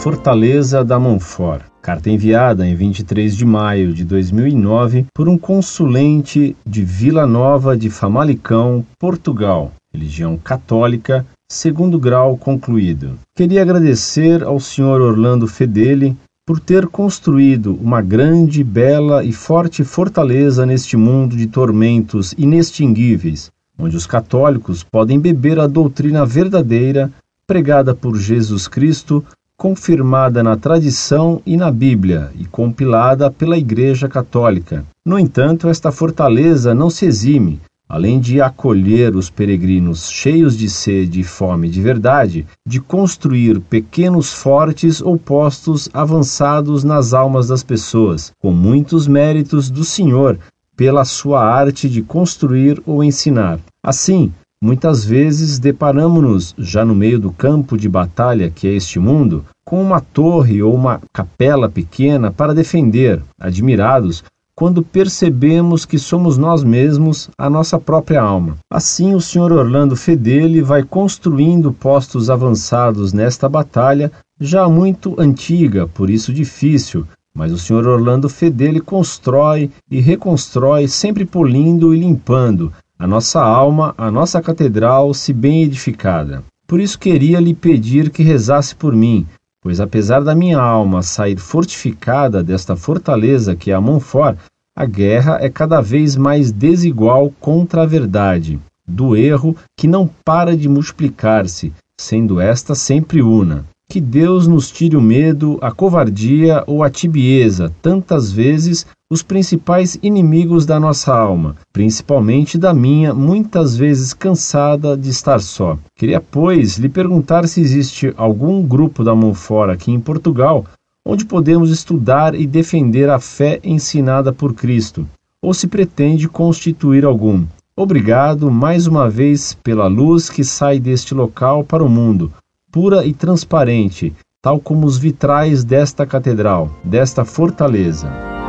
Fortaleza da Montfort. Carta enviada em 23 de maio de 2009 por um consulente de Vila Nova de Famalicão, Portugal, religião católica, segundo grau concluído. Queria agradecer ao Sr. Orlando Fedeli por ter construído uma grande, bela e forte fortaleza neste mundo de tormentos inextinguíveis, onde os católicos podem beber a doutrina verdadeira pregada por Jesus Cristo, confirmada na tradição e na Bíblia e compilada pela Igreja Católica. No entanto, esta fortaleza não se exime além de acolher os peregrinos cheios de sede e fome de verdade, de construir pequenos fortes ou postos avançados nas almas das pessoas, com muitos méritos do Senhor pela sua arte de construir ou ensinar. Assim, muitas vezes deparamos-nos, já no meio do campo de batalha que é este mundo, com uma torre ou uma capela pequena para defender, admirados quando percebemos que somos nós mesmos a nossa própria alma. Assim, o Sr. Orlando Fedeli vai construindo postos avançados nesta batalha, já muito antiga, por isso difícil, mas o Sr. Orlando Fedeli constrói e reconstrói, sempre polindo e limpando a nossa alma, a nossa catedral, se bem edificada. Por isso queria lhe pedir que rezasse por mim, pois apesar da minha alma sair fortificada desta fortaleza que é a Montfort, a guerra é cada vez mais desigual contra a verdade, do erro que não para de multiplicar-se, sendo esta sempre una. Que Deus nos tire o medo, a covardia ou a tibieza, tantas vezes os principais inimigos da nossa alma, principalmente da minha, muitas vezes cansada de estar só. Queria, pois, lhe perguntar se existe algum grupo da mão fora aqui em Portugal onde podemos estudar e defender a fé ensinada por Cristo, ou se pretende constituir algum. Obrigado mais uma vez pela luz que sai deste local para o mundo, pura e transparente, tal como os vitrais desta catedral, desta fortaleza.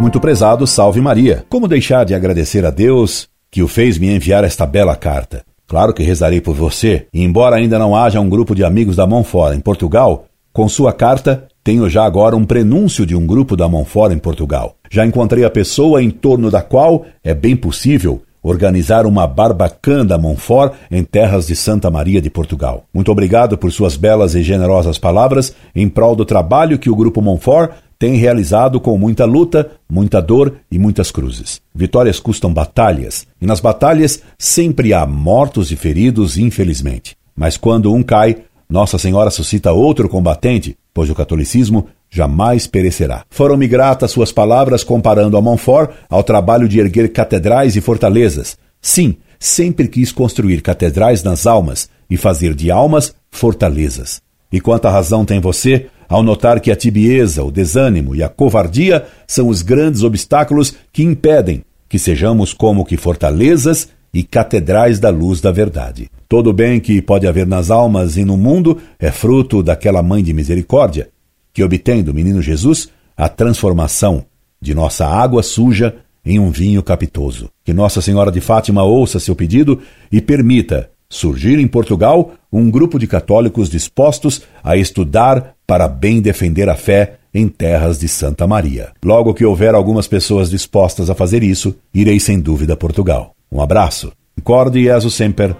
Muito prezado, salve Maria. Como deixar de agradecer a Deus que o fez me enviar esta bela carta? Claro que rezarei por você, e embora ainda não haja um grupo de amigos da Monfort em Portugal, com sua carta tenho já agora um prenúncio de um grupo da Monfort em Portugal. Já encontrei a pessoa em torno da qual é bem possível organizar uma barbacã da Monfort em terras de Santa Maria de Portugal. Muito obrigado por suas belas e generosas palavras em prol do trabalho que o Grupo Monfort tem realizado com muita luta, muita dor e muitas cruzes. Vitórias custam batalhas, e nas batalhas sempre há mortos e feridos, infelizmente. Mas quando um cai, Nossa Senhora suscita outro combatente, pois o catolicismo jamais perecerá. Foram-me gratas suas palavras comparando a Montfort ao trabalho de erguer catedrais e fortalezas. Sim, sempre quis construir catedrais nas almas e fazer de almas fortalezas. E quanta razão tem você ao notar que a tibieza, o desânimo e a covardia são os grandes obstáculos que impedem que sejamos como que fortalezas e catedrais da luz da verdade. Todo o bem que pode haver nas almas e no mundo é fruto daquela mãe de misericórdia que obtém do menino Jesus a transformação de nossa água suja em um vinho capitoso. Que Nossa Senhora de Fátima ouça seu pedido e permita surgir em Portugal um grupo de católicos dispostos a estudar para bem defender a fé em terras de Santa Maria. Logo que houver algumas pessoas dispostas a fazer isso, irei sem dúvida a Portugal. Um abraço. Incorde Jesus Semper,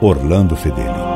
Orlando Fedeli.